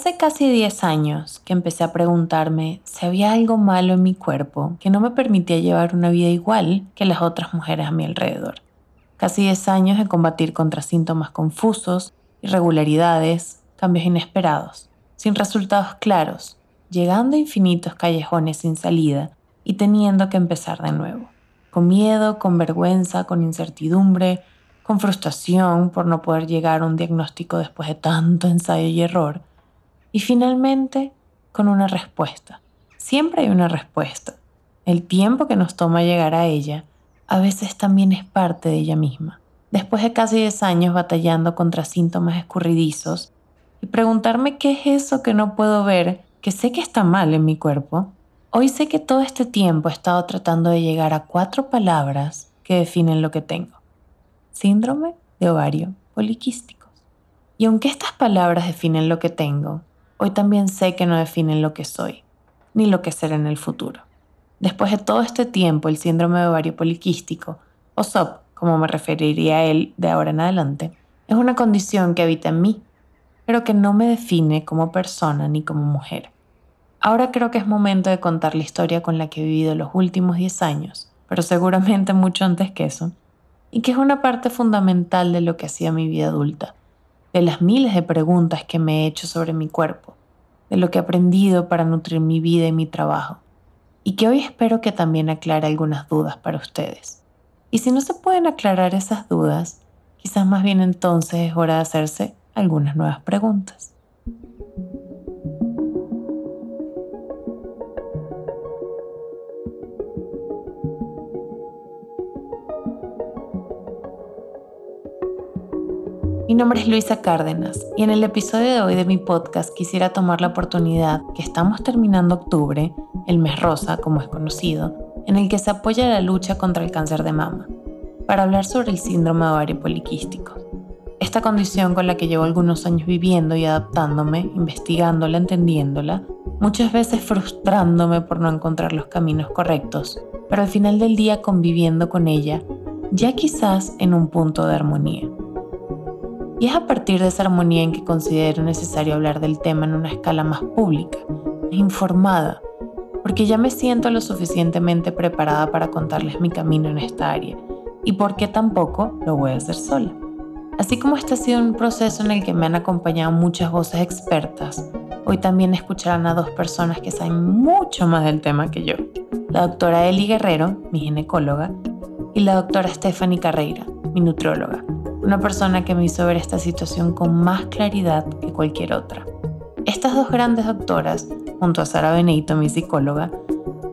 Hace casi 10 años que empecé a preguntarme si había algo malo en mi cuerpo que no me permitía llevar una vida igual que las otras mujeres a mi alrededor. Casi 10 años de combatir contra síntomas confusos, irregularidades, cambios inesperados, sin resultados claros, llegando a infinitos callejones sin salida y teniendo que empezar de nuevo, con miedo, con vergüenza, con incertidumbre, con frustración por no poder llegar a un diagnóstico después de tanto ensayo y error, y finalmente, con una respuesta. Siempre hay una respuesta. El tiempo que nos toma llegar a ella a veces también es parte de ella misma. Después de casi 10 años batallando contra síntomas escurridizos y preguntarme qué es eso que no puedo ver, que sé que está mal en mi cuerpo, hoy sé que todo este tiempo he estado tratando de llegar a cuatro palabras que definen lo que tengo. Síndrome de ovario poliquístico. Y aunque estas palabras definen lo que tengo, hoy también sé que no definen lo que soy, ni lo que seré en el futuro. Después de todo este tiempo, el síndrome de ovario poliquístico, o SOP, como me referiría a él de ahora en adelante, es una condición que habita en mí, pero que no me define como persona ni como mujer. Ahora creo que es momento de contar la historia con la que he vivido los últimos 10 años, pero seguramente mucho antes que eso, y que es una parte fundamental de lo que hacía mi vida adulta, de las miles de preguntas que me he hecho sobre mi cuerpo, de lo que he aprendido para nutrir mi vida y mi trabajo, y que hoy espero que también aclare algunas dudas para ustedes. Y si no se pueden aclarar esas dudas, quizás más bien entonces es hora de hacerse algunas nuevas preguntas. Mi nombre es Luisa Cárdenas y en el episodio de hoy de mi podcast quisiera tomar la oportunidad que estamos terminando octubre, el mes rosa como es conocido, en el que se apoya la lucha contra el cáncer de mama, para hablar sobre el síndrome ovario poliquístico. Esta condición con la que llevo algunos años viviendo y adaptándome, investigándola, entendiéndola, muchas veces frustrándome por no encontrar los caminos correctos, pero al final del día conviviendo con ella, ya quizás en un punto de armonía. Y es a partir de esa armonía en que considero necesario hablar del tema en una escala más pública, informada, porque ya me siento lo suficientemente preparada para contarles mi camino en esta área y porque tampoco lo voy a hacer sola. Así como este ha sido un proceso en el que me han acompañado muchas voces expertas, hoy también escucharán a dos personas que saben mucho más del tema que yo. La doctora Eli Guerrero, mi ginecóloga, y la doctora Stephanie Carreira, mi nutrióloga una persona que me hizo ver esta situación con más claridad que cualquier otra. Estas dos grandes doctoras, junto a Sara Benito, mi psicóloga,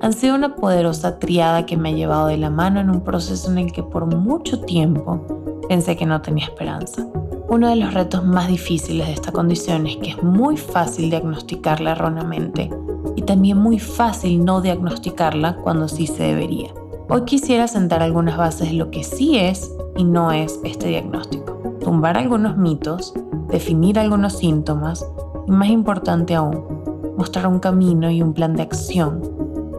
han sido una poderosa triada que me ha llevado de la mano en un proceso en el que por mucho tiempo pensé que no tenía esperanza. Uno de los retos más difíciles de esta condición es que es muy fácil diagnosticarla erróneamente y también muy fácil no diagnosticarla cuando sí se debería. Hoy quisiera sentar algunas bases de lo que sí es y no es este diagnóstico. Tumbar algunos mitos, definir algunos síntomas y más importante aún, mostrar un camino y un plan de acción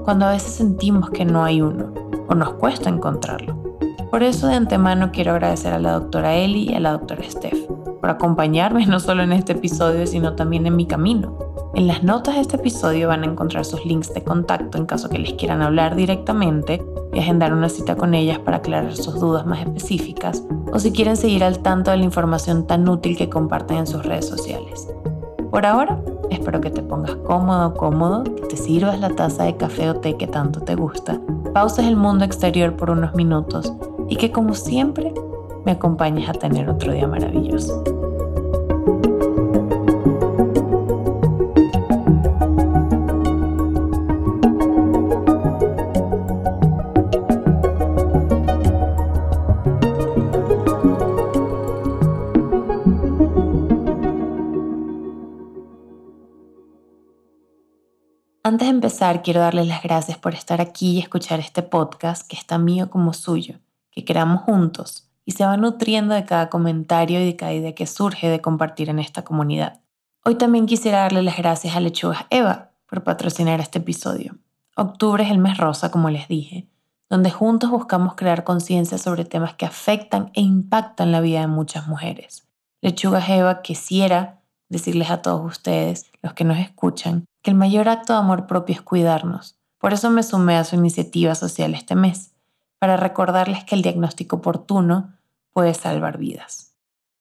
cuando a veces sentimos que no hay uno o nos cuesta encontrarlo. Por eso de antemano quiero agradecer a la doctora Eli y a la doctora Steph por acompañarme no solo en este episodio, sino también en mi camino. En las notas de este episodio van a encontrar sus links de contacto en caso que les quieran hablar directamente y agendar una cita con ellas para aclarar sus dudas más específicas, o si quieren seguir al tanto de la información tan útil que comparten en sus redes sociales. Por ahora, espero que te pongas cómodo cómodo, que te sirvas la taza de café o té que tanto te gusta, pauses el mundo exterior por unos minutos y que como siempre me acompañes a tener otro día maravilloso. Antes de empezar, quiero darles las gracias por estar aquí y escuchar este podcast que es tan mío como suyo, que creamos juntos y se va nutriendo de cada comentario y de cada idea que surge de compartir en esta comunidad. Hoy también quisiera darle las gracias a Lechugas Eva por patrocinar este episodio. Octubre es el mes rosa, como les dije, donde juntos buscamos crear conciencia sobre temas que afectan e impactan la vida de muchas mujeres. Lechugas Eva quisiera decirles a todos ustedes, los que nos escuchan, que el mayor acto de amor propio es cuidarnos. Por eso me sumé a su iniciativa social este mes, para recordarles que el diagnóstico oportuno puede salvar vidas.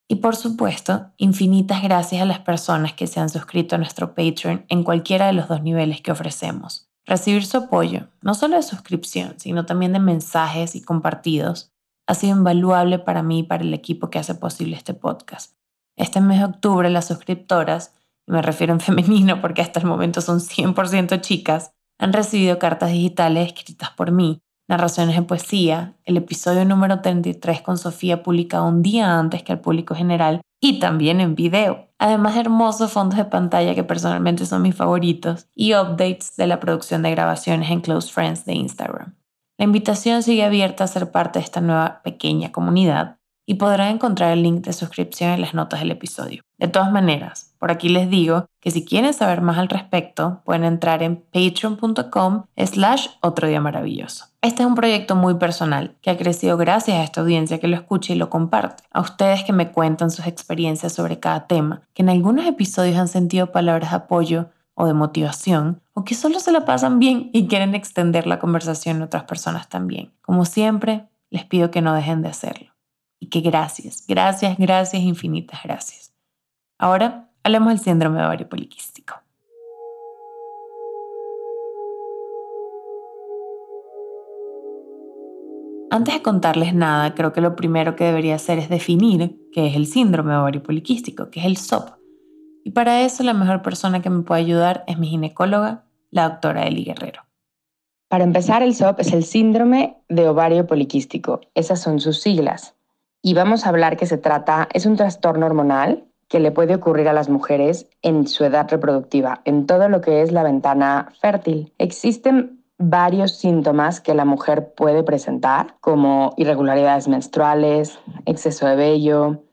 Y por supuesto, infinitas gracias a las personas que se han suscrito a nuestro Patreon en cualquiera de los dos niveles que ofrecemos. Recibir su apoyo, no solo de suscripción, sino también de mensajes y compartidos, ha sido invaluable para mí y para el equipo que hace posible este podcast. Este mes de octubre las suscriptoras, y me refiero en femenino porque hasta el momento son 100% chicas, han recibido cartas digitales escritas por mí, narraciones de poesía, el episodio número 33 con Sofía publicado un día antes que al público general y también en video. Además de hermosos fondos de pantalla que personalmente son mis favoritos y updates de la producción de grabaciones en Close Friends de Instagram. La invitación sigue abierta a ser parte de esta nueva pequeña comunidad y podrán encontrar el link de suscripción en las notas del episodio. De todas maneras, por aquí les digo que si quieren saber más al respecto, pueden entrar en patreon.com slash otro día maravilloso. Este es un proyecto muy personal que ha crecido gracias a esta audiencia que lo escucha y lo comparte. A ustedes que me cuentan sus experiencias sobre cada tema, que en algunos episodios han sentido palabras de apoyo o de motivación, o que solo se la pasan bien y quieren extender la conversación a otras personas también. Como siempre, les pido que no dejen de hacerlo. Y que gracias, gracias, gracias, infinitas gracias. Ahora hablemos del síndrome ovario poliquístico. Antes de contarles nada, creo que lo primero que debería hacer es definir qué es el síndrome ovario poliquístico, qué es el SOP. Y para eso la mejor persona que me puede ayudar es mi ginecóloga, la doctora Eli Guerrero. Para empezar, el SOP es el síndrome de ovario poliquístico. Esas son sus siglas y vamos a hablar que se trata, es un trastorno hormonal que le puede ocurrir a las mujeres en su edad reproductiva, en todo lo que es la ventana fértil. Existen varios síntomas que la mujer puede presentar, como irregularidades menstruales, exceso de vello,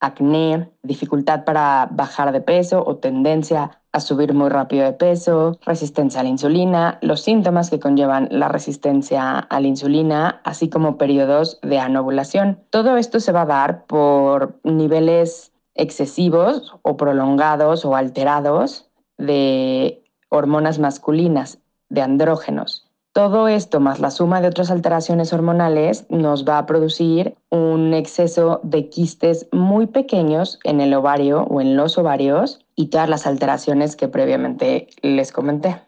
acné, dificultad para bajar de peso o tendencia a subir muy rápido de peso, resistencia a la insulina, los síntomas que conllevan la resistencia a la insulina, así como periodos de anovulación. Todo esto se va a dar por niveles excesivos o prolongados o alterados de hormonas masculinas, de andrógenos. Todo esto más la suma de otras alteraciones hormonales nos va a producir un exceso de quistes muy pequeños en el ovario o en los ovarios y todas las alteraciones que previamente les comenté.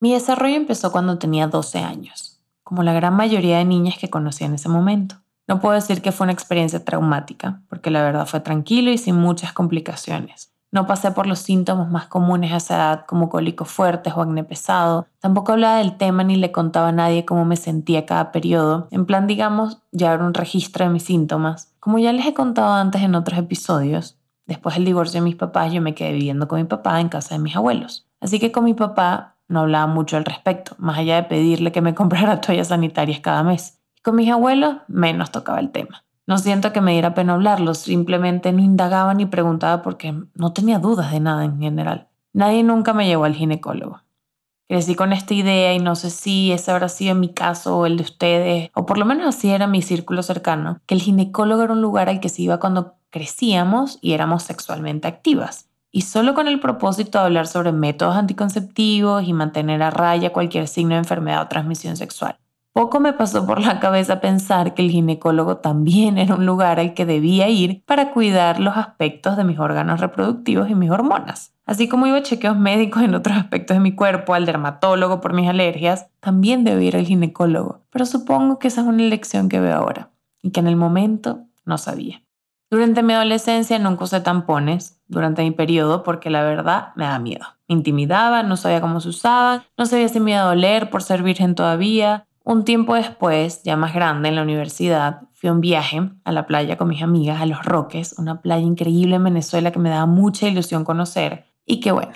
Mi desarrollo empezó cuando tenía 12 años, como la gran mayoría de niñas que conocí en ese momento. No puedo decir que fue una experiencia traumática, porque la verdad fue tranquilo y sin muchas complicaciones. No pasé por los síntomas más comunes a esa edad como cólicos fuertes o acné pesado. Tampoco hablaba del tema ni le contaba a nadie cómo me sentía cada periodo. En plan, digamos, llevar un registro de mis síntomas. Como ya les he contado antes en otros episodios, después del divorcio de mis papás yo me quedé viviendo con mi papá en casa de mis abuelos. Así que con mi papá no hablaba mucho al respecto, más allá de pedirle que me comprara toallas sanitarias cada mes. Y con mis abuelos menos tocaba el tema. No siento que me diera pena hablarlo, simplemente no indagaba ni preguntaba porque no tenía dudas de nada en general. Nadie nunca me llevó al ginecólogo. Crecí con esta idea y no sé si ese habrá sido mi caso o el de ustedes, o por lo menos así era mi círculo cercano, que el ginecólogo era un lugar al que se iba cuando crecíamos y éramos sexualmente activas. Y solo con el propósito de hablar sobre métodos anticonceptivos y mantener a raya cualquier signo de enfermedad o transmisión sexual. Poco me pasó por la cabeza pensar que el ginecólogo también era un lugar al que debía ir para cuidar los aspectos de mis órganos reproductivos y mis hormonas. Así como iba a chequeos médicos en otros aspectos de mi cuerpo, al dermatólogo por mis alergias, también debía ir al ginecólogo. Pero supongo que esa es una elección que veo ahora y que en el momento no sabía. Durante mi adolescencia nunca usé tampones durante mi periodo porque la verdad me da miedo. Me intimidaba, no sabía cómo se usaban, no sabía si me iba a doler por ser virgen todavía, un tiempo después, ya más grande en la universidad, fui a un viaje a la playa con mis amigas a Los Roques, una playa increíble en Venezuela que me daba mucha ilusión conocer y que bueno,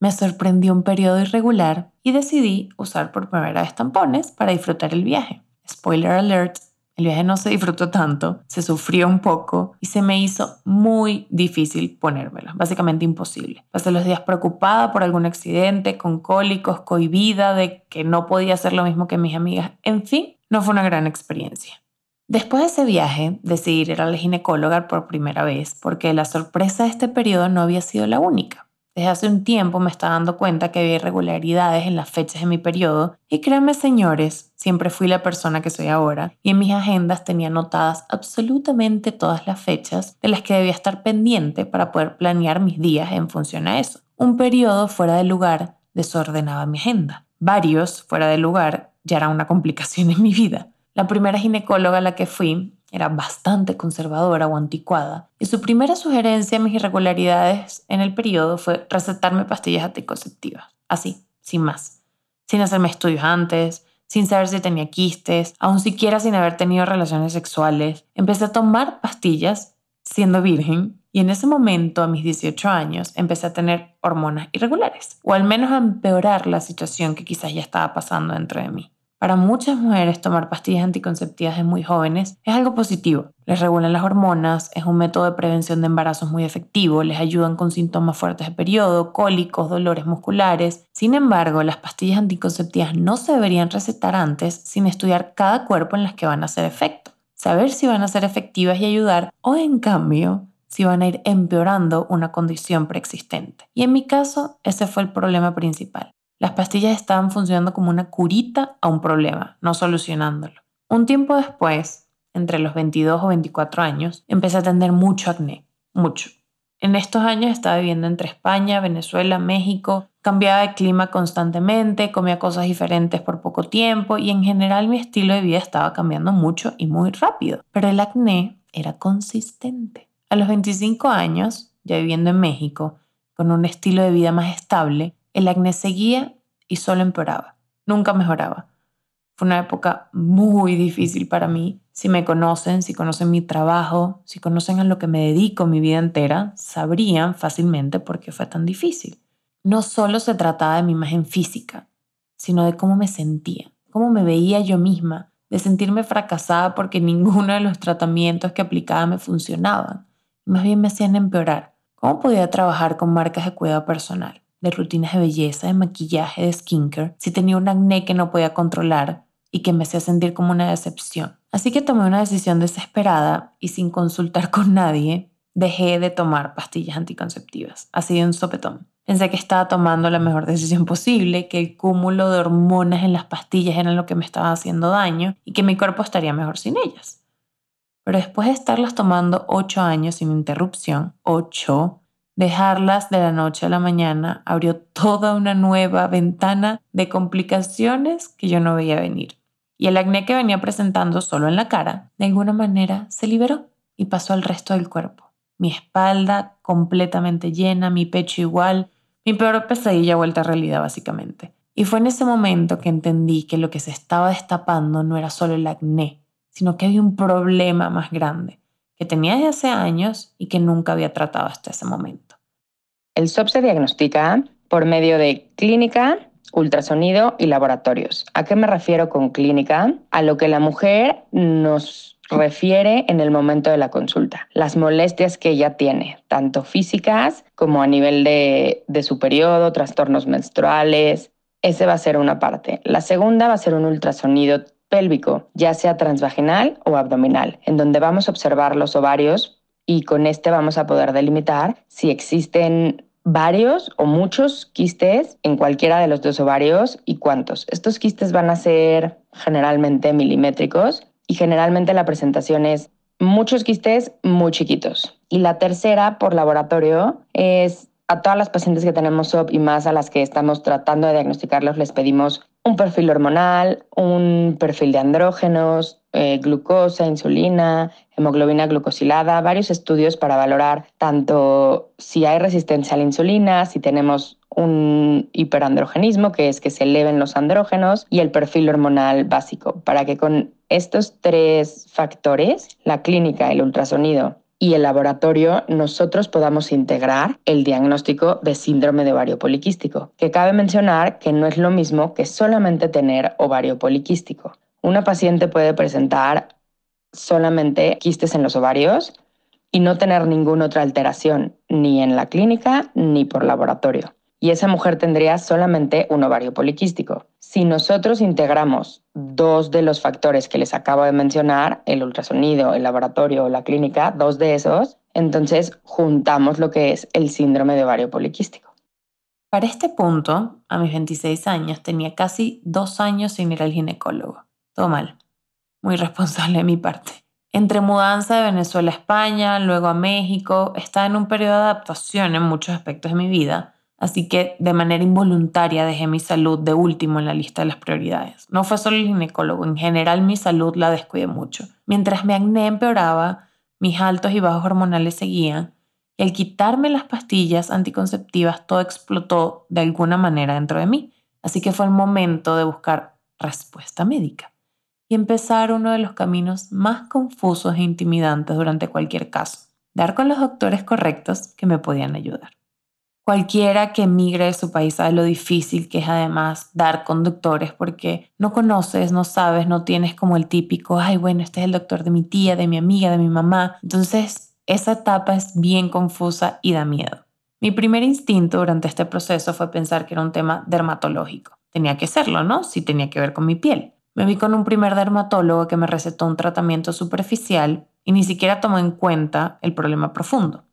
me sorprendió un periodo irregular y decidí usar por primera vez tampones para disfrutar el viaje. Spoiler alert, el viaje no se disfrutó tanto, se sufrió un poco y se me hizo muy difícil ponérmelo, básicamente imposible. Pasé los días preocupada por algún accidente, con cólicos, cohibida de que no podía hacer lo mismo que mis amigas. En fin, no fue una gran experiencia. Después de ese viaje, decidí ir a la ginecóloga por primera vez porque la sorpresa de este periodo no había sido la única. Desde hace un tiempo me estaba dando cuenta que había irregularidades en las fechas de mi periodo y créanme señores, siempre fui la persona que soy ahora y en mis agendas tenía anotadas absolutamente todas las fechas de las que debía estar pendiente para poder planear mis días en función a eso. Un periodo fuera de lugar desordenaba mi agenda. Varios fuera de lugar ya era una complicación en mi vida. La primera ginecóloga a la que fui era bastante conservadora o anticuada, y su primera sugerencia a mis irregularidades en el periodo fue recetarme pastillas anticonceptivas, así, sin más, sin hacerme estudios antes, sin saber si tenía quistes, aún siquiera sin haber tenido relaciones sexuales. Empecé a tomar pastillas siendo virgen y en ese momento, a mis 18 años, empecé a tener hormonas irregulares, o al menos a empeorar la situación que quizás ya estaba pasando dentro de mí. Para muchas mujeres tomar pastillas anticonceptivas de muy jóvenes es algo positivo. Les regulan las hormonas, es un método de prevención de embarazos muy efectivo, les ayudan con síntomas fuertes de periodo, cólicos, dolores musculares. Sin embargo, las pastillas anticonceptivas no se deberían recetar antes sin estudiar cada cuerpo en las que van a hacer efecto, saber si van a ser efectivas y ayudar o en cambio si van a ir empeorando una condición preexistente. Y en mi caso, ese fue el problema principal. Las pastillas estaban funcionando como una curita a un problema, no solucionándolo. Un tiempo después, entre los 22 o 24 años, empecé a tener mucho acné, mucho. En estos años estaba viviendo entre España, Venezuela, México, cambiaba de clima constantemente, comía cosas diferentes por poco tiempo y en general mi estilo de vida estaba cambiando mucho y muy rápido. Pero el acné era consistente. A los 25 años, ya viviendo en México, con un estilo de vida más estable, el acné seguía y solo empeoraba, nunca mejoraba. Fue una época muy difícil para mí. Si me conocen, si conocen mi trabajo, si conocen a lo que me dedico mi vida entera, sabrían fácilmente por qué fue tan difícil. No solo se trataba de mi imagen física, sino de cómo me sentía, cómo me veía yo misma, de sentirme fracasada porque ninguno de los tratamientos que aplicaba me funcionaban. Más bien me hacían empeorar. ¿Cómo podía trabajar con marcas de cuidado personal? De rutinas de belleza, de maquillaje, de skincare, si tenía un acné que no podía controlar y que me hacía sentir como una decepción. Así que tomé una decisión desesperada y sin consultar con nadie, dejé de tomar pastillas anticonceptivas, así de un sopetón. Pensé que estaba tomando la mejor decisión posible, que el cúmulo de hormonas en las pastillas era lo que me estaba haciendo daño y que mi cuerpo estaría mejor sin ellas. Pero después de estarlas tomando ocho años sin interrupción, ocho, Dejarlas de la noche a la mañana abrió toda una nueva ventana de complicaciones que yo no veía venir. Y el acné que venía presentando solo en la cara, de alguna manera se liberó y pasó al resto del cuerpo. Mi espalda completamente llena, mi pecho igual, mi peor pesadilla vuelta a realidad básicamente. Y fue en ese momento que entendí que lo que se estaba destapando no era solo el acné, sino que había un problema más grande que tenía desde hace años y que nunca había tratado hasta ese momento. El SOP se diagnostica por medio de clínica, ultrasonido y laboratorios. ¿A qué me refiero con clínica? A lo que la mujer nos refiere en el momento de la consulta. Las molestias que ella tiene, tanto físicas como a nivel de, de su periodo, trastornos menstruales. Ese va a ser una parte. La segunda va a ser un ultrasonido pélvico, ya sea transvaginal o abdominal, en donde vamos a observar los ovarios y con este vamos a poder delimitar si existen varios o muchos quistes en cualquiera de los dos ovarios y cuántos. Estos quistes van a ser generalmente milimétricos y generalmente la presentación es muchos quistes muy chiquitos. Y la tercera por laboratorio es a todas las pacientes que tenemos SOP y más a las que estamos tratando de diagnosticarlos les pedimos un perfil hormonal, un perfil de andrógenos, eh, glucosa, insulina, hemoglobina glucosilada, varios estudios para valorar tanto si hay resistencia a la insulina, si tenemos un hiperandrogenismo, que es que se eleven los andrógenos, y el perfil hormonal básico, para que con estos tres factores, la clínica, el ultrasonido y el laboratorio nosotros podamos integrar el diagnóstico de síndrome de ovario poliquístico, que cabe mencionar que no es lo mismo que solamente tener ovario poliquístico. Una paciente puede presentar solamente quistes en los ovarios y no tener ninguna otra alteración, ni en la clínica ni por laboratorio. Y esa mujer tendría solamente un ovario poliquístico. Si nosotros integramos dos de los factores que les acabo de mencionar, el ultrasonido, el laboratorio o la clínica, dos de esos, entonces juntamos lo que es el síndrome de ovario poliquístico. Para este punto, a mis 26 años, tenía casi dos años sin ir al ginecólogo. Todo mal. Muy responsable de mi parte. Entre mudanza de Venezuela a España, luego a México, estaba en un periodo de adaptación en muchos aspectos de mi vida, así que de manera involuntaria dejé mi salud de último en la lista de las prioridades. No fue solo el ginecólogo, en general mi salud la descuidé mucho. Mientras mi acné empeoraba, mis altos y bajos hormonales seguían, y al quitarme las pastillas anticonceptivas todo explotó de alguna manera dentro de mí. Así que fue el momento de buscar respuesta médica y empezar uno de los caminos más confusos e intimidantes durante cualquier caso, dar con los doctores correctos que me podían ayudar. Cualquiera que emigre de su país sabe lo difícil que es además dar con doctores porque no conoces, no sabes, no tienes como el típico, ay bueno, este es el doctor de mi tía, de mi amiga, de mi mamá. Entonces, esa etapa es bien confusa y da miedo. Mi primer instinto durante este proceso fue pensar que era un tema dermatológico. Tenía que serlo, ¿no? Si tenía que ver con mi piel. Me vi con un primer dermatólogo que me recetó un tratamiento superficial y ni siquiera tomó en cuenta el problema profundo.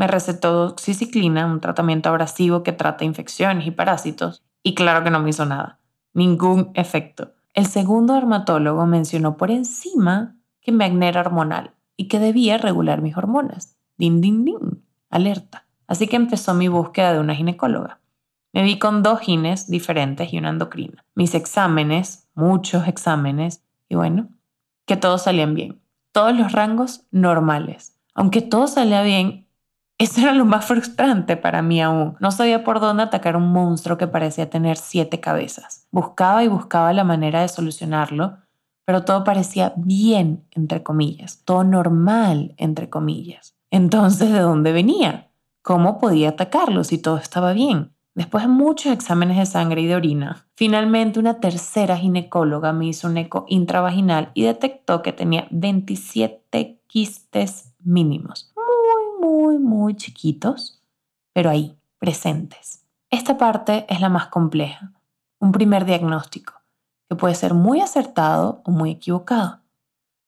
Me recetó oxiciclina, un tratamiento abrasivo que trata infecciones y parásitos, y claro que no me hizo nada. Ningún efecto. El segundo dermatólogo mencionó por encima que mi acné era hormonal y que debía regular mis hormonas. Din, din, din. Alerta. Así que empezó mi búsqueda de una ginecóloga. Me vi con dos gines diferentes y una endocrina. Mis exámenes, muchos exámenes, y bueno, que todos salían bien. Todos los rangos normales. Aunque todo salía bien, eso era lo más frustrante para mí aún. No sabía por dónde atacar un monstruo que parecía tener siete cabezas. Buscaba y buscaba la manera de solucionarlo, pero todo parecía bien, entre comillas, todo normal, entre comillas. Entonces, ¿de dónde venía? ¿Cómo podía atacarlo si todo estaba bien? Después de muchos exámenes de sangre y de orina, finalmente una tercera ginecóloga me hizo un eco intravaginal y detectó que tenía 27 quistes mínimos. Muy, muy, chiquitos, pero ahí, presentes. Esta parte es la más compleja. Un primer diagnóstico, que puede ser muy acertado o muy equivocado.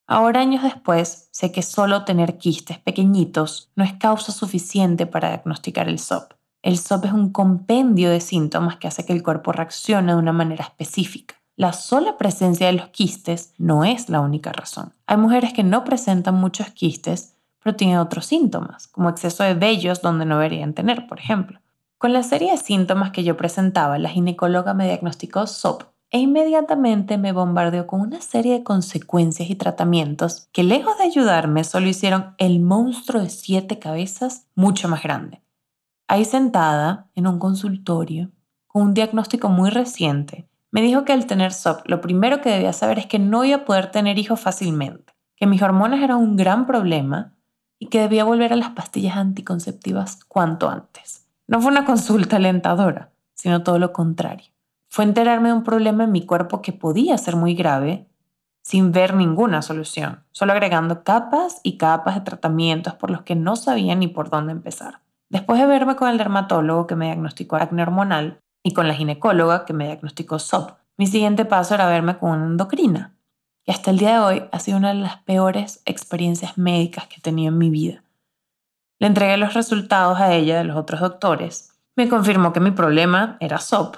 Ahora, años después, sé que solo tener quistes pequeñitos no es causa suficiente para diagnosticar el SOP el SOP es un compendio de síntomas que hace que el cuerpo reaccione de una manera específica. La sola presencia de los quistes no es la única razón. Hay mujeres que no presentan muchos quistes, pero tienen otros síntomas, como exceso de vellos donde no deberían tener, por ejemplo. Con la serie de síntomas que yo presentaba, la ginecóloga me diagnosticó SOP e inmediatamente me bombardeó con una serie de consecuencias y tratamientos que lejos de ayudarme solo hicieron el monstruo de siete cabezas mucho más grande. Ahí sentada, en un consultorio, con un diagnóstico muy reciente, me dijo que al tener SOP lo primero que debía saber es que no iba a poder tener hijos fácilmente, que mis hormonas eran un gran problema y que debía volver a las pastillas anticonceptivas cuanto antes. No fue una consulta alentadora, sino todo lo contrario. Fue enterarme de un problema en mi cuerpo que podía ser muy grave sin ver ninguna solución, solo agregando capas y capas de tratamientos por los que no sabía ni por dónde empezar. Después de verme con el dermatólogo que me diagnosticó acné hormonal y con la ginecóloga que me diagnosticó SOP, mi siguiente paso era verme con una endocrina, que hasta el día de hoy ha sido una de las peores experiencias médicas que he tenido en mi vida. Le entregué los resultados a ella de los otros doctores. Me confirmó que mi problema era SOP,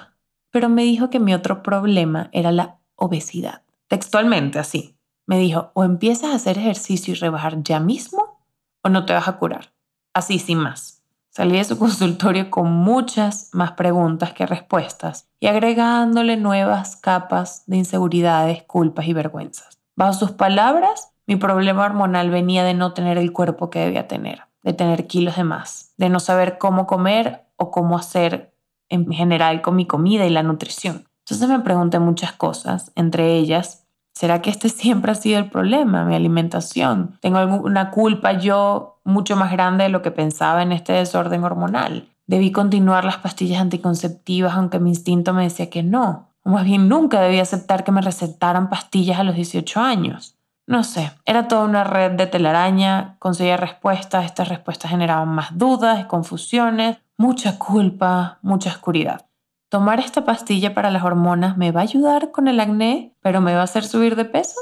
pero me dijo que mi otro problema era la obesidad. Textualmente así. Me dijo, o empiezas a hacer ejercicio y rebajar ya mismo, o no te vas a curar. Así sin más. Salí de su consultorio con muchas más preguntas que respuestas y agregándole nuevas capas de inseguridades, culpas y vergüenzas. Bajo sus palabras, mi problema hormonal venía de no tener el cuerpo que debía tener, de tener kilos de más, de no saber cómo comer o cómo hacer en general con mi comida y la nutrición. Entonces me pregunté muchas cosas, entre ellas, ¿Será que este siempre ha sido el problema, mi alimentación? ¿Tengo alguna culpa yo mucho más grande de lo que pensaba en este desorden hormonal? ¿Debí continuar las pastillas anticonceptivas aunque mi instinto me decía que no? O más bien nunca debí aceptar que me recetaran pastillas a los 18 años. No sé, era toda una red de telaraña, conseguía respuestas, estas respuestas generaban más dudas, confusiones, mucha culpa, mucha oscuridad. ¿Tomar esta pastilla para las hormonas me va a ayudar con el acné, pero me va a hacer subir de peso?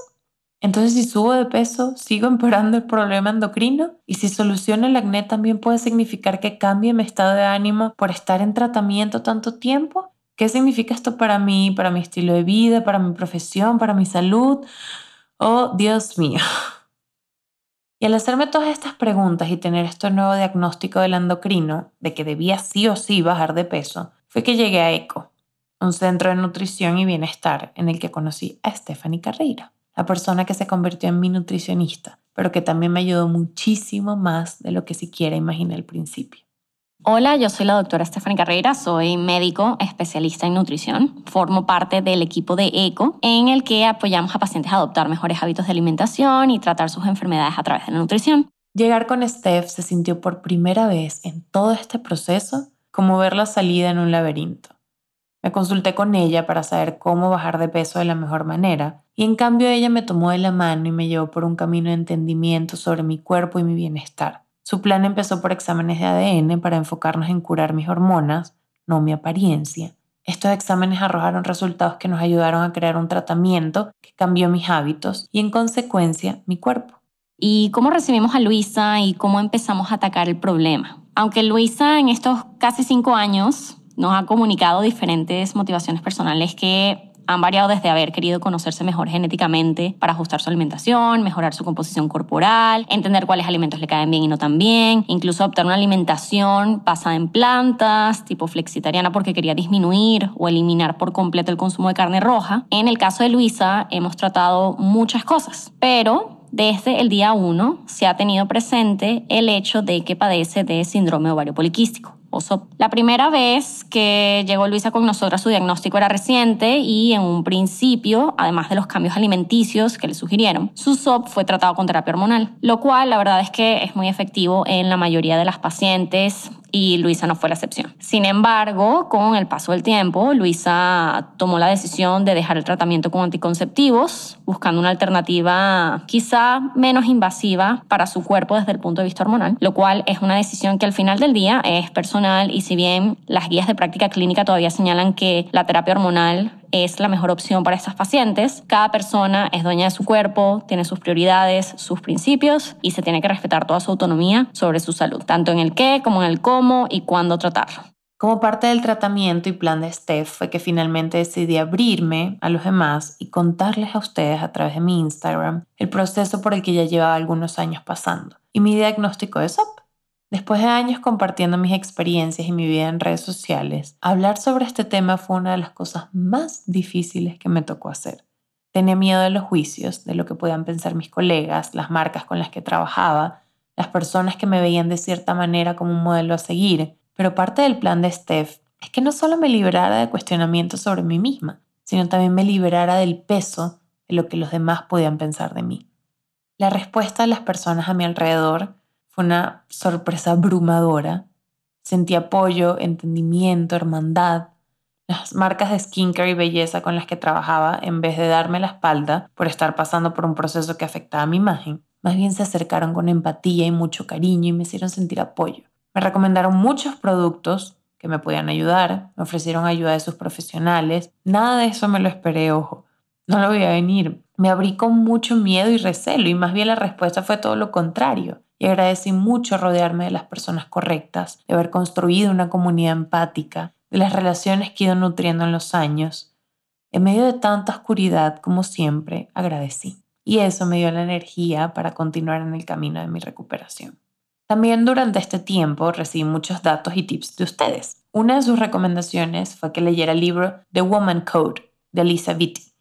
Entonces, si subo de peso, sigo empeorando el problema endocrino. Y si soluciono el acné, también puede significar que cambie mi estado de ánimo por estar en tratamiento tanto tiempo. ¿Qué significa esto para mí, para mi estilo de vida, para mi profesión, para mi salud? Oh, Dios mío. Y al hacerme todas estas preguntas y tener este nuevo diagnóstico del endocrino, de que debía sí o sí bajar de peso, fue que llegué a ECO, un centro de nutrición y bienestar en el que conocí a Stephanie Carreira la persona que se convirtió en mi nutricionista, pero que también me ayudó muchísimo más de lo que siquiera imaginé al principio. Hola, yo soy la doctora Stephanie Carrera, soy médico especialista en nutrición. Formo parte del equipo de ECO, en el que apoyamos a pacientes a adoptar mejores hábitos de alimentación y tratar sus enfermedades a través de la nutrición. Llegar con Steph se sintió por primera vez en todo este proceso como ver la salida en un laberinto. Me consulté con ella para saber cómo bajar de peso de la mejor manera y en cambio ella me tomó de la mano y me llevó por un camino de entendimiento sobre mi cuerpo y mi bienestar. Su plan empezó por exámenes de ADN para enfocarnos en curar mis hormonas, no mi apariencia. Estos exámenes arrojaron resultados que nos ayudaron a crear un tratamiento que cambió mis hábitos y en consecuencia mi cuerpo. ¿Y cómo recibimos a Luisa y cómo empezamos a atacar el problema? Aunque Luisa en estos casi cinco años nos ha comunicado diferentes motivaciones personales que han variado desde haber querido conocerse mejor genéticamente para ajustar su alimentación, mejorar su composición corporal, entender cuáles alimentos le caen bien y no tan bien, incluso optar una alimentación basada en plantas, tipo flexitariana porque quería disminuir o eliminar por completo el consumo de carne roja. En el caso de Luisa hemos tratado muchas cosas, pero desde el día 1 se ha tenido presente el hecho de que padece de síndrome ovario poliquístico. La primera vez que llegó Luisa con nosotros, su diagnóstico era reciente y en un principio, además de los cambios alimenticios que le sugirieron, su SOP fue tratado con terapia hormonal, lo cual la verdad es que es muy efectivo en la mayoría de las pacientes y Luisa no fue la excepción. Sin embargo, con el paso del tiempo, Luisa tomó la decisión de dejar el tratamiento con anticonceptivos, buscando una alternativa quizá menos invasiva para su cuerpo desde el punto de vista hormonal, lo cual es una decisión que al final del día es personal y si bien las guías de práctica clínica todavía señalan que la terapia hormonal es la mejor opción para estas pacientes. Cada persona es dueña de su cuerpo, tiene sus prioridades, sus principios y se tiene que respetar toda su autonomía sobre su salud, tanto en el qué como en el cómo y cuándo tratarlo. Como parte del tratamiento y plan de Steph fue que finalmente decidí abrirme a los demás y contarles a ustedes a través de mi Instagram el proceso por el que ya llevaba algunos años pasando y mi diagnóstico de SOP. Después de años compartiendo mis experiencias y mi vida en redes sociales, hablar sobre este tema fue una de las cosas más difíciles que me tocó hacer. Tenía miedo de los juicios, de lo que podían pensar mis colegas, las marcas con las que trabajaba, las personas que me veían de cierta manera como un modelo a seguir, pero parte del plan de Steph es que no solo me liberara de cuestionamientos sobre mí misma, sino también me liberara del peso de lo que los demás podían pensar de mí. La respuesta de las personas a mi alrededor fue una sorpresa abrumadora. Sentí apoyo, entendimiento, hermandad. Las marcas de skincare y belleza con las que trabajaba, en vez de darme la espalda por estar pasando por un proceso que afectaba mi imagen, más bien se acercaron con empatía y mucho cariño y me hicieron sentir apoyo. Me recomendaron muchos productos que me podían ayudar, me ofrecieron ayuda de sus profesionales. Nada de eso me lo esperé, ojo. No lo voy a venir. Me abrí con mucho miedo y recelo y más bien la respuesta fue todo lo contrario y agradecí mucho rodearme de las personas correctas, de haber construido una comunidad empática, de las relaciones que he ido nutriendo en los años. En medio de tanta oscuridad, como siempre, agradecí. Y eso me dio la energía para continuar en el camino de mi recuperación. También durante este tiempo recibí muchos datos y tips de ustedes. Una de sus recomendaciones fue que leyera el libro The Woman Code de Lisa Vitti.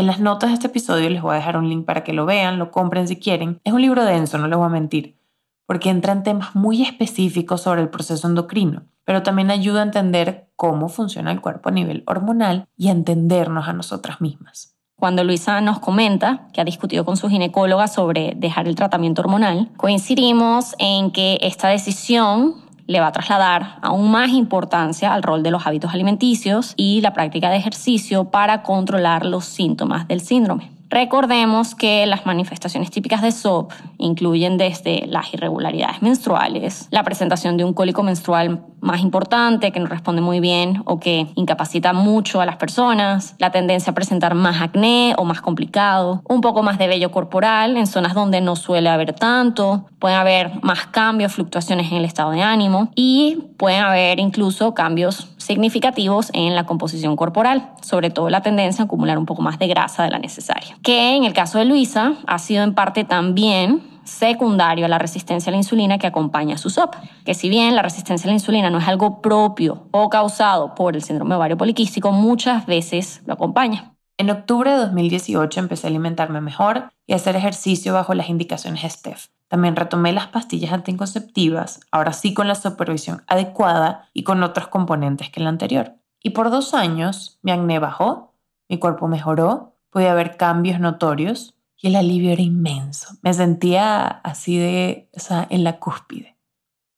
En las notas de este episodio les voy a dejar un link para que lo vean, lo compren si quieren. Es un libro denso, no les voy a mentir, porque entra en temas muy específicos sobre el proceso endocrino, pero también ayuda a entender cómo funciona el cuerpo a nivel hormonal y a entendernos a nosotras mismas. Cuando Luisa nos comenta que ha discutido con su ginecóloga sobre dejar el tratamiento hormonal, coincidimos en que esta decisión le va a trasladar aún más importancia al rol de los hábitos alimenticios y la práctica de ejercicio para controlar los síntomas del síndrome. Recordemos que las manifestaciones típicas de SOP incluyen desde las irregularidades menstruales, la presentación de un cólico menstrual más importante que no responde muy bien o que incapacita mucho a las personas, la tendencia a presentar más acné o más complicado, un poco más de vello corporal en zonas donde no suele haber tanto, pueden haber más cambios, fluctuaciones en el estado de ánimo y pueden haber incluso cambios significativos en la composición corporal, sobre todo la tendencia a acumular un poco más de grasa de la necesaria, que en el caso de Luisa ha sido en parte también secundario a la resistencia a la insulina que acompaña a su SOP, que si bien la resistencia a la insulina no es algo propio o causado por el síndrome ovario poliquístico, muchas veces lo acompaña. En octubre de 2018 empecé a alimentarme mejor y a hacer ejercicio bajo las indicaciones de Steph. También retomé las pastillas anticonceptivas, ahora sí con la supervisión adecuada y con otros componentes que la anterior. Y por dos años mi acné bajó, mi cuerpo mejoró, podía haber cambios notorios y el alivio era inmenso. Me sentía así de, o sea, en la cúspide.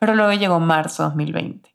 Pero luego llegó marzo 2020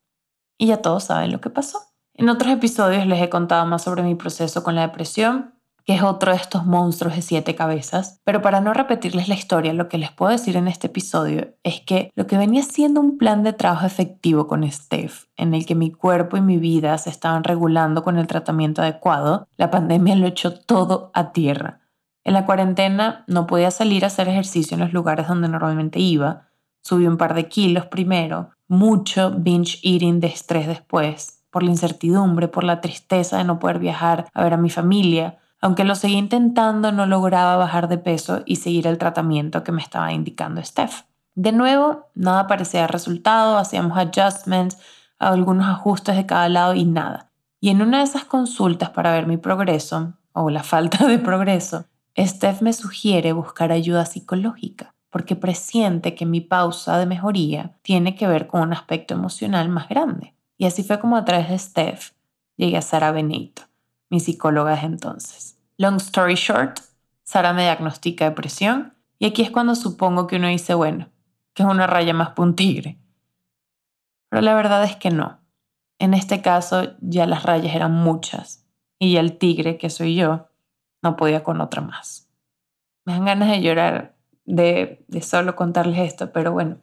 y ya todos saben lo que pasó. En otros episodios les he contado más sobre mi proceso con la depresión que es otro de estos monstruos de siete cabezas. Pero para no repetirles la historia, lo que les puedo decir en este episodio es que lo que venía siendo un plan de trabajo efectivo con Steph, en el que mi cuerpo y mi vida se estaban regulando con el tratamiento adecuado, la pandemia lo echó todo a tierra. En la cuarentena no podía salir a hacer ejercicio en los lugares donde normalmente iba. Subí un par de kilos primero, mucho binge eating de estrés después, por la incertidumbre, por la tristeza de no poder viajar a ver a mi familia aunque lo seguí intentando, no lograba bajar de peso y seguir el tratamiento que me estaba indicando Steph. De nuevo, nada parecía resultado, hacíamos adjustments, algunos ajustes de cada lado y nada. Y en una de esas consultas para ver mi progreso, o la falta de progreso, Steph me sugiere buscar ayuda psicológica, porque presiente que mi pausa de mejoría tiene que ver con un aspecto emocional más grande. Y así fue como a través de Steph llegué a Sara Benito mi psicóloga desde entonces. Long story short, Sara me diagnostica depresión y aquí es cuando supongo que uno dice, bueno, que es una raya más para. Pero la verdad es que no. En este caso ya las rayas eran muchas y ya el tigre, que soy yo, no podía con otra más. Me dan ganas de llorar de, de solo contarles esto, pero bueno,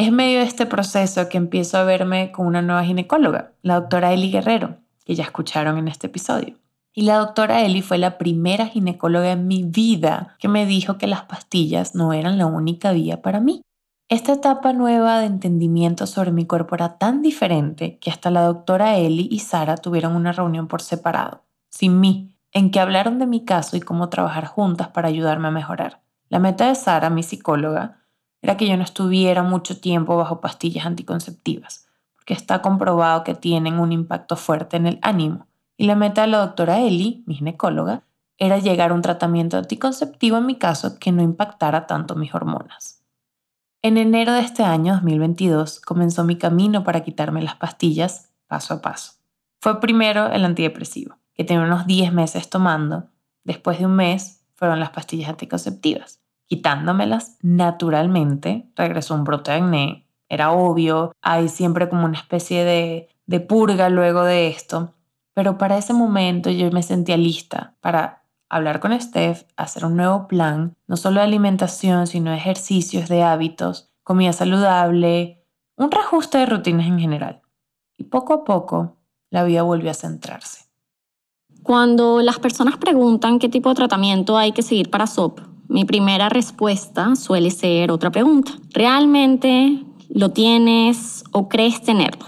es medio de este proceso que empiezo a verme con una nueva ginecóloga, la doctora Eli Guerrero, que ya escucharon en este episodio. Y la doctora Eli fue la primera ginecóloga en mi vida que me dijo que las pastillas no eran la única vía para mí. Esta etapa nueva de entendimiento sobre mi cuerpo era tan diferente que hasta la doctora Eli y Sara tuvieron una reunión por separado, sin mí, en que hablaron de mi caso y cómo trabajar juntas para ayudarme a mejorar. La meta de Sara, mi psicóloga, era que yo no estuviera mucho tiempo bajo pastillas anticonceptivas, que está comprobado que tienen un impacto fuerte en el ánimo. Y la meta de la doctora Eli, mi ginecóloga, era llegar a un tratamiento anticonceptivo en mi caso que no impactara tanto mis hormonas. En enero de este año 2022 comenzó mi camino para quitarme las pastillas paso a paso. Fue primero el antidepresivo, que tenía unos 10 meses tomando. Después de un mes fueron las pastillas anticonceptivas. Quitándomelas naturalmente regresó un brote de acné, era obvio, hay siempre como una especie de, de purga luego de esto, pero para ese momento yo me sentía lista para hablar con Steph, hacer un nuevo plan, no solo de alimentación, sino de ejercicios, de hábitos, comida saludable, un reajuste de rutinas en general. Y poco a poco la vida volvió a centrarse. Cuando las personas preguntan qué tipo de tratamiento hay que seguir para SOP, mi primera respuesta suele ser otra pregunta. ¿Realmente lo tienes o crees tenerlo.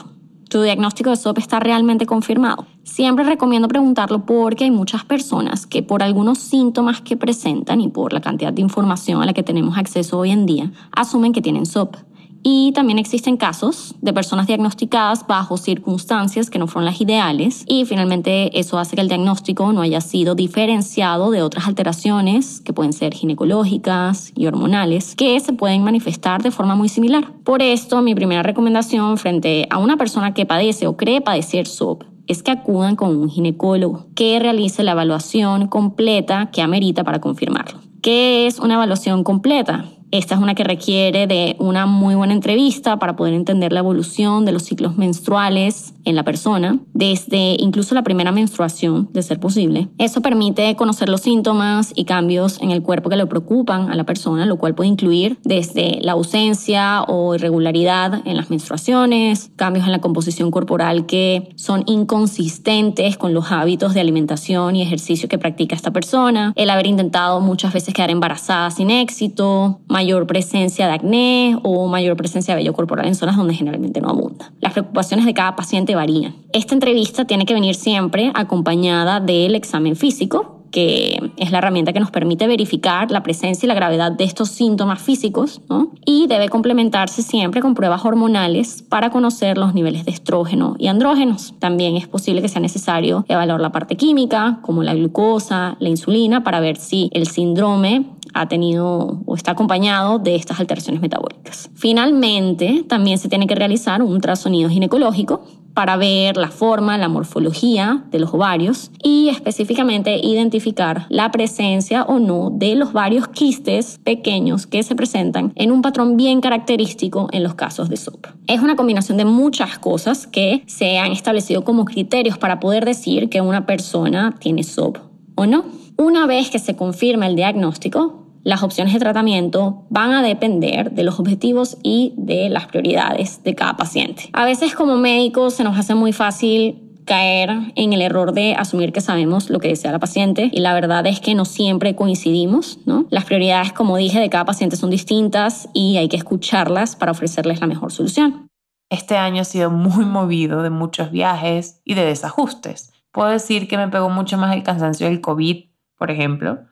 Tu diagnóstico de SOP está realmente confirmado. Siempre recomiendo preguntarlo porque hay muchas personas que por algunos síntomas que presentan y por la cantidad de información a la que tenemos acceso hoy en día, asumen que tienen SOP. Y también existen casos de personas diagnosticadas bajo circunstancias que no fueron las ideales y finalmente eso hace que el diagnóstico no haya sido diferenciado de otras alteraciones que pueden ser ginecológicas y hormonales que se pueden manifestar de forma muy similar. Por esto, mi primera recomendación frente a una persona que padece o cree padecer SOP es que acudan con un ginecólogo que realice la evaluación completa que amerita para confirmarlo. ¿Qué es una evaluación completa? Esta es una que requiere de una muy buena entrevista para poder entender la evolución de los ciclos menstruales en la persona, desde incluso la primera menstruación, de ser posible. Eso permite conocer los síntomas y cambios en el cuerpo que le preocupan a la persona, lo cual puede incluir desde la ausencia o irregularidad en las menstruaciones, cambios en la composición corporal que son inconsistentes con los hábitos de alimentación y ejercicio que practica esta persona, el haber intentado muchas veces quedar embarazada sin éxito, mayor presencia de acné o mayor presencia de vello corporal en zonas donde generalmente no abunda. Las preocupaciones de cada paciente varían. Esta entrevista tiene que venir siempre acompañada del examen físico, que es la herramienta que nos permite verificar la presencia y la gravedad de estos síntomas físicos, ¿no? y debe complementarse siempre con pruebas hormonales para conocer los niveles de estrógeno y andrógenos. También es posible que sea necesario evaluar la parte química, como la glucosa, la insulina, para ver si el síndrome ha tenido o está acompañado de estas alteraciones metabólicas. Finalmente, también se tiene que realizar un ultrasonido ginecológico para ver la forma, la morfología de los ovarios y específicamente identificar la presencia o no de los varios quistes pequeños que se presentan en un patrón bien característico en los casos de SOP. Es una combinación de muchas cosas que se han establecido como criterios para poder decir que una persona tiene SOP o no. Una vez que se confirma el diagnóstico, las opciones de tratamiento van a depender de los objetivos y de las prioridades de cada paciente. A veces como médicos se nos hace muy fácil caer en el error de asumir que sabemos lo que desea la paciente y la verdad es que no siempre coincidimos. Las prioridades, como dije, de cada paciente son distintas y hay que escucharlas para ofrecerles la mejor solución. Este año ha sido muy movido de muchos viajes y de desajustes. Puedo decir que me pegó mucho más el cansancio del COVID, por ejemplo,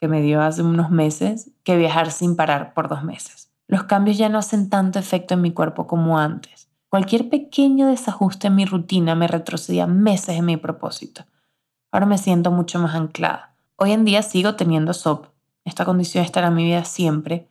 que me dio hace unos meses que viajar sin parar por dos meses. Los cambios ya no hacen tanto efecto en mi cuerpo como antes. Cualquier pequeño desajuste en mi rutina me retrocedía meses en mi propósito. Ahora me siento mucho más anclada. Hoy en día sigo teniendo SOP. Esta condición estará en mi vida siempre,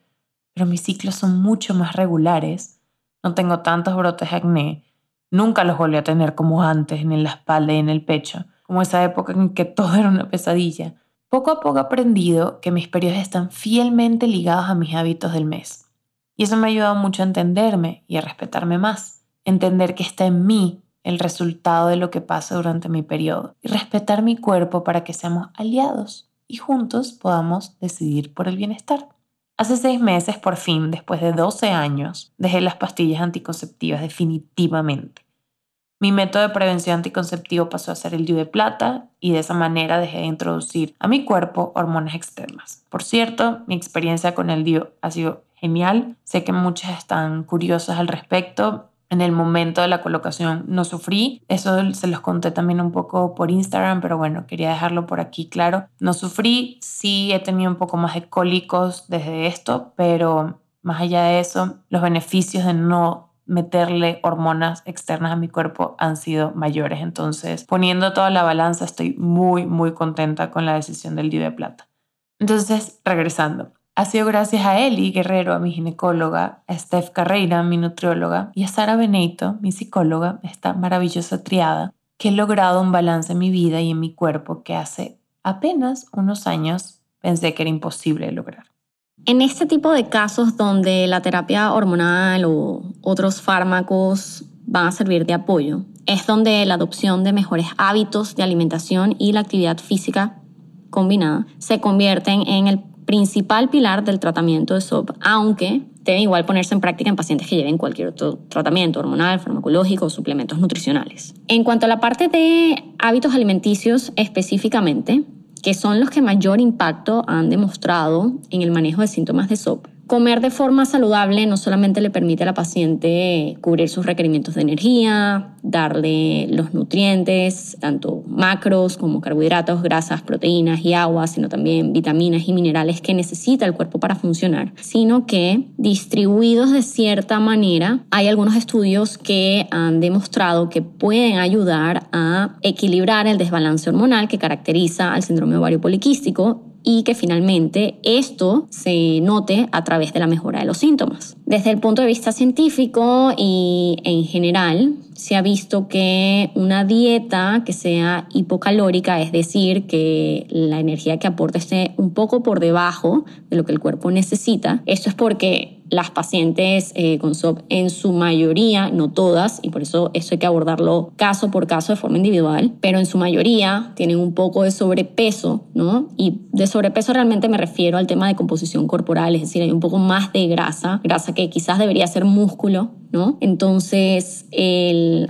pero mis ciclos son mucho más regulares. No tengo tantos brotes de acné. Nunca los volví a tener como antes en la espalda y en el pecho, como esa época en que todo era una pesadilla. Poco a poco he aprendido que mis periodos están fielmente ligados a mis hábitos del mes. Y eso me ha ayudado mucho a entenderme y a respetarme más. Entender que está en mí el resultado de lo que pasa durante mi periodo. Y respetar mi cuerpo para que seamos aliados y juntos podamos decidir por el bienestar. Hace seis meses, por fin, después de 12 años, dejé las pastillas anticonceptivas definitivamente. Mi método de prevención anticonceptivo pasó a ser el DIU de plata y de esa manera dejé de introducir a mi cuerpo hormonas externas. Por cierto, mi experiencia con el DIU ha sido genial. Sé que muchas están curiosas al respecto. En el momento de la colocación no sufrí. Eso se los conté también un poco por Instagram, pero bueno, quería dejarlo por aquí claro. No sufrí, sí he tenido un poco más de cólicos desde esto, pero más allá de eso, los beneficios de no meterle hormonas externas a mi cuerpo han sido mayores. Entonces, poniendo toda la balanza, estoy muy, muy contenta con la decisión del día de plata. Entonces, regresando. Ha sido gracias a Eli Guerrero, a mi ginecóloga, a Steph Carreira, mi nutrióloga, y a Sara Benito, mi psicóloga, esta maravillosa triada, que he logrado un balance en mi vida y en mi cuerpo que hace apenas unos años pensé que era imposible lograr. En este tipo de casos donde la terapia hormonal o otros fármacos van a servir de apoyo, es donde la adopción de mejores hábitos de alimentación y la actividad física combinada se convierten en el principal pilar del tratamiento de SOP, aunque debe igual ponerse en práctica en pacientes que lleven cualquier otro tratamiento hormonal, farmacológico o suplementos nutricionales. En cuanto a la parte de hábitos alimenticios específicamente, que son los que mayor impacto han demostrado en el manejo de síntomas de SOP. Comer de forma saludable no solamente le permite a la paciente cubrir sus requerimientos de energía, darle los nutrientes, tanto macros como carbohidratos, grasas, proteínas y agua, sino también vitaminas y minerales que necesita el cuerpo para funcionar, sino que distribuidos de cierta manera, hay algunos estudios que han demostrado que pueden ayudar a equilibrar el desbalance hormonal que caracteriza al síndrome ovario poliquístico y que finalmente esto se note a través de la mejora de los síntomas. Desde el punto de vista científico y en general, se ha visto que una dieta que sea hipocalórica, es decir, que la energía que aporta esté un poco por debajo de lo que el cuerpo necesita, esto es porque las pacientes eh, con SOP en su mayoría, no todas, y por eso eso hay que abordarlo caso por caso de forma individual, pero en su mayoría tienen un poco de sobrepeso, ¿no? Y de sobrepeso realmente me refiero al tema de composición corporal, es decir, hay un poco más de grasa, grasa que quizás debería ser músculo, ¿no? Entonces,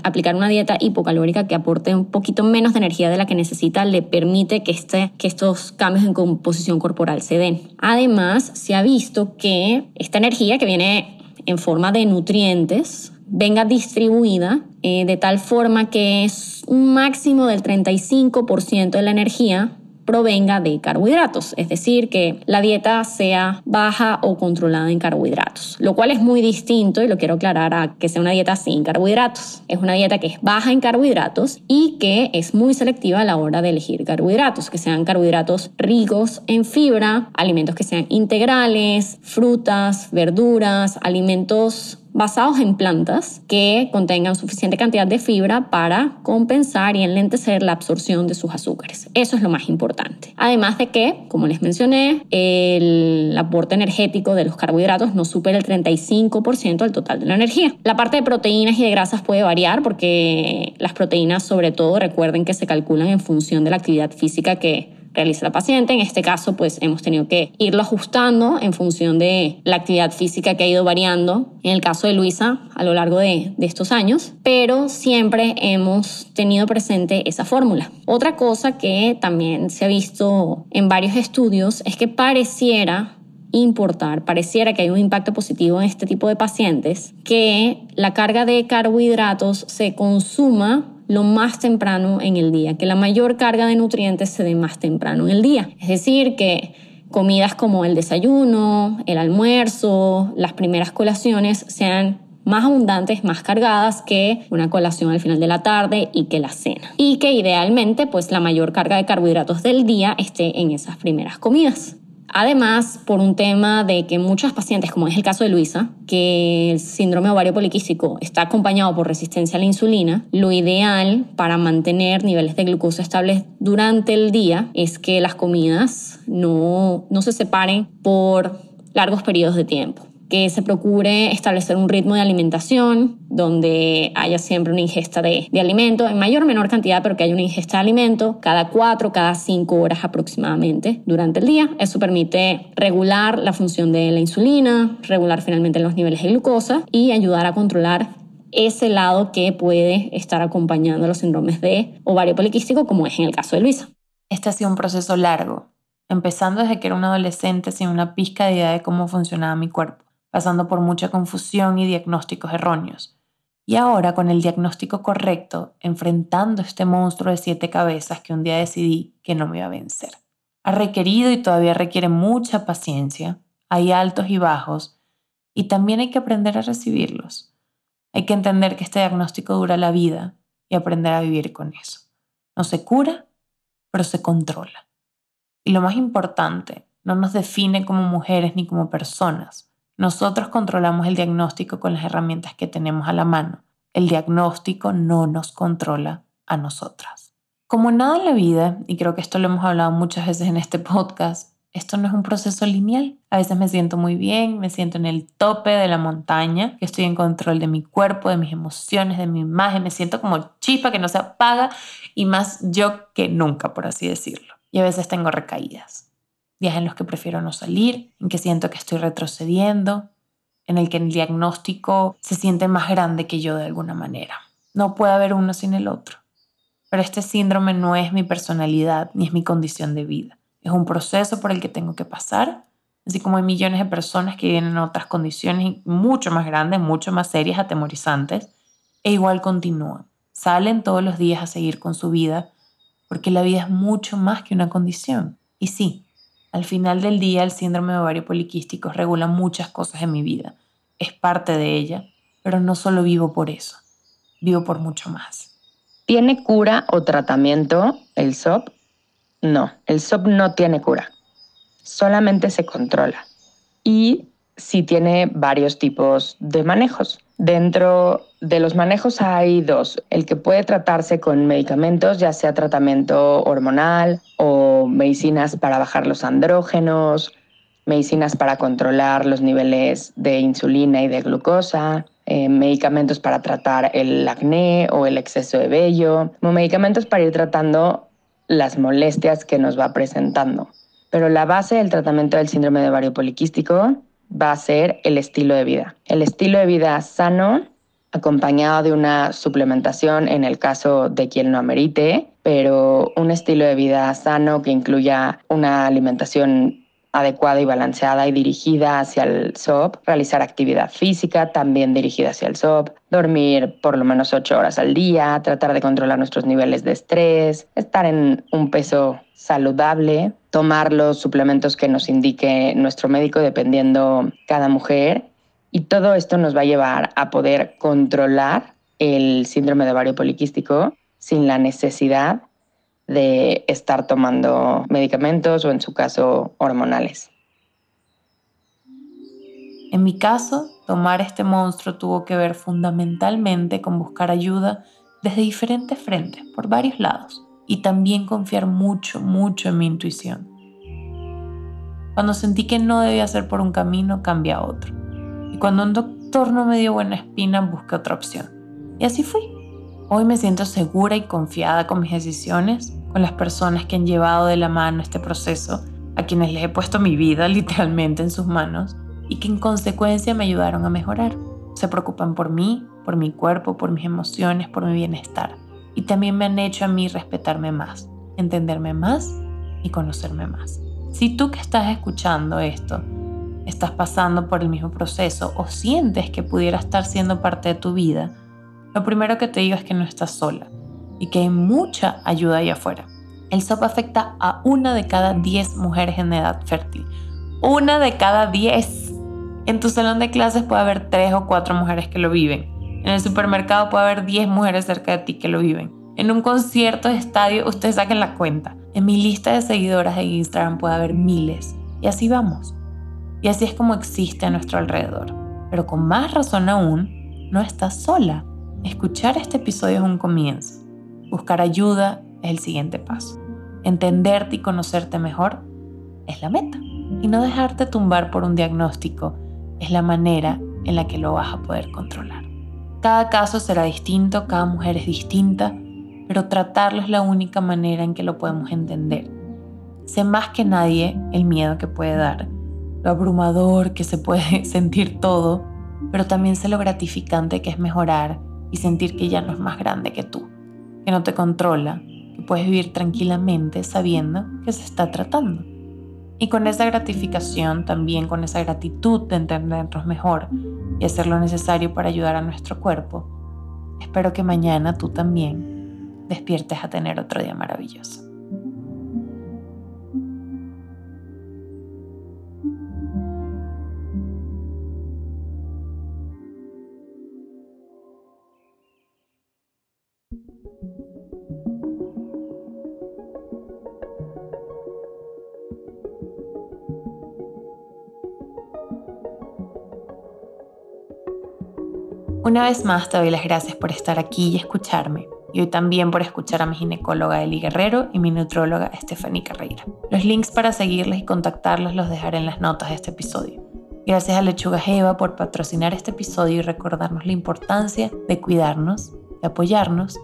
aplicar una dieta hipocalórica que aporte un poquito menos de energía de la que necesita le permite que, este, que estos cambios en composición corporal se den. Además, se ha visto que esta energía que viene en forma de nutrientes venga distribuida eh, de tal forma que es un máximo del 35% de la energía provenga de carbohidratos, es decir, que la dieta sea baja o controlada en carbohidratos, lo cual es muy distinto y lo quiero aclarar a que sea una dieta sin carbohidratos. Es una dieta que es baja en carbohidratos y que es muy selectiva a la hora de elegir carbohidratos, que sean carbohidratos ricos en fibra, alimentos que sean integrales, frutas, verduras, alimentos basados en plantas que contengan suficiente cantidad de fibra para compensar y enlentecer la absorción de sus azúcares. Eso es lo más importante. Además de que, como les mencioné, el aporte energético de los carbohidratos no supera el 35% del total de la energía. La parte de proteínas y de grasas puede variar porque las proteínas sobre todo recuerden que se calculan en función de la actividad física que realiza la paciente. En este caso, pues hemos tenido que irlo ajustando en función de la actividad física que ha ido variando. En el caso de Luisa, a lo largo de, estos años, pero siempre hemos tenido presente esa fórmula. Otra cosa que también se ha visto en varios estudios es que pareciera importar, pareciera que hay un impacto positivo en este tipo de pacientes, que la carga de carbohidratos se consuma lo más temprano en el día, que la mayor carga de nutrientes se dé más temprano en el día. Es decir, que comidas como el desayuno, el almuerzo, las primeras colaciones sean más abundantes, más cargadas que una colación al final de la tarde y que la cena. Y que idealmente pues la mayor carga de carbohidratos del día esté en esas primeras comidas. Además, por un tema de que muchos pacientes, como es el caso de Luisa, que el síndrome ovario poliquístico está acompañado por resistencia a la insulina, lo ideal para mantener niveles de glucosa estables durante el día es que las comidas no, no se separen por largos periodos de tiempo que se procure establecer un ritmo de alimentación donde haya siempre una ingesta de, de, alimento, en mayor o menor cantidad, pero que haya una ingesta de alimento cada cuatro, cada cinco horas aproximadamente durante el día. Eso permite regular la función de la insulina, regular finalmente los niveles de glucosa y ayudar a controlar ese lado que puede estar acompañando los síndromes de ovario poliquístico, como es en el caso de Luisa. Este ha sido un proceso largo, empezando desde que era una adolescente sin una pizca de idea de cómo funcionaba mi cuerpo pasando por mucha confusión y diagnósticos erróneos. Y ahora, con el diagnóstico correcto, enfrentando este monstruo de siete cabezas que un día decidí que no me iba a vencer. Ha requerido y todavía requiere mucha paciencia, hay altos y bajos, y también hay que aprender a recibirlos. Hay que entender que este diagnóstico dura la vida y aprender a vivir con eso. No se cura, pero se controla. Y lo más importante, no nos define como mujeres ni como personas nosotros controlamos el diagnóstico con las herramientas que tenemos a la mano. El diagnóstico no nos controla a nosotras. Como nada en la vida, y creo que esto lo hemos hablado muchas veces en este podcast, esto no es un proceso lineal. A veces me siento muy bien, me siento en el tope de la montaña, estoy en control de mi cuerpo, de mis emociones, de mi imagen, me siento como chispa que no se apaga y más yo que nunca, por así decirlo. Y a veces tengo recaídas días en los que prefiero no salir, en que siento que estoy retrocediendo, en el que el diagnóstico se siente más grande que yo de alguna manera. No puede haber uno sin el otro. Pero este síndrome no es mi personalidad ni es mi condición de vida. Es un proceso por el que tengo que pasar, así como hay millones de personas que vienen en otras condiciones mucho más grandes, mucho más serias, atemorizantes, e igual continúan. Salen todos los días a seguir con su vida, porque la vida es mucho más que una condición. Y sí, al final del día, el síndrome de ovario poliquístico regula muchas cosas en mi vida. Es parte de ella, pero no solo vivo por eso, vivo por mucho más. ¿Tiene cura o tratamiento el SOP? No, el SOP no tiene cura. solamente se controla. Y si tiene varios tipos de manejos. Dentro de los manejos hay dos. El que puede tratarse con medicamentos, ya sea tratamiento hormonal o medicinas para bajar los andrógenos, medicinas para controlar los niveles de insulina y de glucosa, eh, medicamentos para tratar el acné o el exceso de vello, como medicamentos para ir tratando las molestias que nos va presentando. Pero la base del tratamiento del síndrome de ovario poliquístico va a ser el estilo de vida. El estilo de vida sano, acompañado de una suplementación en el caso de quien lo amerite, pero un estilo de vida sano que incluya una alimentación adecuada y balanceada y dirigida hacia el SOP, realizar actividad física también dirigida hacia el SOP, dormir por lo menos ocho horas al día, tratar de controlar nuestros niveles de estrés, estar en un peso saludable, tomar los suplementos que nos indique nuestro médico dependiendo cada mujer y todo esto nos va a llevar a poder controlar el síndrome de ovario poliquístico sin la necesidad de estar tomando medicamentos o en su caso hormonales. En mi caso, tomar este monstruo tuvo que ver fundamentalmente con buscar ayuda desde diferentes frentes, por varios lados, y también confiar mucho, mucho en mi intuición. Cuando sentí que no debía ser por un camino, cambié a otro. Y cuando un doctor no me dio buena espina, busqué otra opción. Y así fui. Hoy me siento segura y confiada con mis decisiones con las personas que han llevado de la mano este proceso, a quienes les he puesto mi vida literalmente en sus manos y que en consecuencia me ayudaron a mejorar. Se preocupan por mí, por mi cuerpo, por mis emociones, por mi bienestar. Y también me han hecho a mí respetarme más, entenderme más y conocerme más. Si tú que estás escuchando esto estás pasando por el mismo proceso o sientes que pudiera estar siendo parte de tu vida, lo primero que te digo es que no estás sola y que hay mucha ayuda allá afuera. El SOP afecta a una de cada 10 mujeres en edad fértil. Una de cada 10. En tu salón de clases puede haber 3 o 4 mujeres que lo viven. En el supermercado puede haber 10 mujeres cerca de ti que lo viven. En un concierto de estadio, ustedes saquen la cuenta. En mi lista de seguidoras de Instagram puede haber miles. Y así vamos. Y así es como existe a nuestro alrededor. Pero con más razón aún, no estás sola. Escuchar este episodio es un comienzo. Buscar ayuda es el siguiente paso. Entenderte y conocerte mejor es la meta. Y no dejarte tumbar por un diagnóstico es la manera en la que lo vas a poder controlar. Cada caso será distinto, cada mujer es distinta, pero tratarlo es la única manera en que lo podemos entender. Sé más que nadie el miedo que puede dar, lo abrumador que se puede sentir todo, pero también sé lo gratificante que es mejorar y sentir que ya no es más grande que tú que no te controla, que puedes vivir tranquilamente sabiendo que se está tratando. Y con esa gratificación, también con esa gratitud de entendernos mejor y hacer lo necesario para ayudar a nuestro cuerpo, espero que mañana tú también despiertes a tener otro día maravilloso. Una vez más te doy las gracias por estar aquí y escucharme, y hoy también por escuchar a mi ginecóloga Eli Guerrero y mi nutróloga Stephanie Carreira. Los links para seguirles y contactarlos los dejaré en las notas de este episodio. Gracias a Lechuga Jeva por patrocinar este episodio y recordarnos la importancia de cuidarnos, de apoyarnos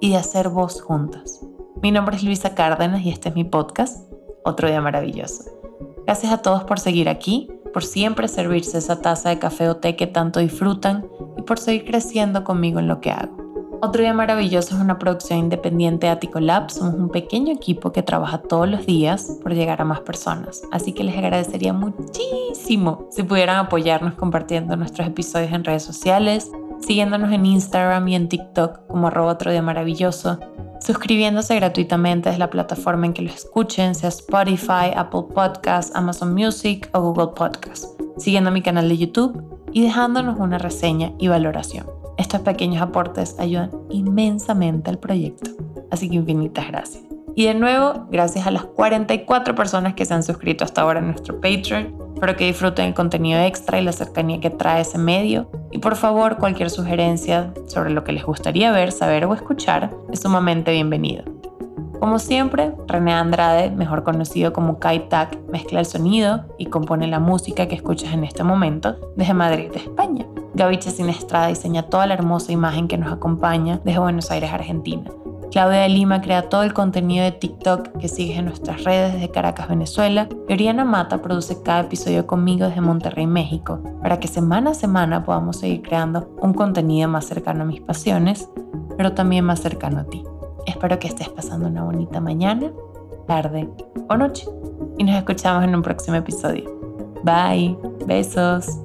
y de hacer voz juntas. Mi nombre es Luisa Cárdenas y este es mi podcast, Otro Día Maravilloso. Gracias a todos por seguir aquí, por siempre servirse esa taza de café o té que tanto disfrutan por seguir creciendo conmigo en lo que hago. Otro día maravilloso es una producción independiente de Attico Lab. Somos un pequeño equipo que trabaja todos los días por llegar a más personas. Así que les agradecería muchísimo si pudieran apoyarnos compartiendo nuestros episodios en redes sociales, siguiéndonos en Instagram y en TikTok como arroba otro día maravilloso, suscribiéndose gratuitamente desde la plataforma en que lo escuchen, sea Spotify, Apple Podcasts, Amazon Music o Google Podcasts, siguiendo mi canal de YouTube y dejándonos una reseña y valoración. Estos pequeños aportes ayudan inmensamente al proyecto, así que infinitas gracias. Y de nuevo, gracias a las 44 personas que se han suscrito hasta ahora en nuestro Patreon. Espero que disfruten el contenido extra y la cercanía que trae ese medio. Y por favor, cualquier sugerencia sobre lo que les gustaría ver, saber o escuchar es sumamente bienvenido. Como siempre, René Andrade, mejor conocido como Kai Tak, mezcla el sonido y compone la música que escuchas en este momento desde Madrid, España. Gaby Sinestrada diseña toda la hermosa imagen que nos acompaña desde Buenos Aires, Argentina. Claudia Lima crea todo el contenido de TikTok que sigues en nuestras redes desde Caracas, Venezuela. Y Oriana Mata produce cada episodio conmigo desde Monterrey, México, para que semana a semana podamos seguir creando un contenido más cercano a mis pasiones, pero también más cercano a ti. Espero que estés pasando una bonita mañana, tarde o noche. Y nos escuchamos en un próximo episodio. Bye. Besos.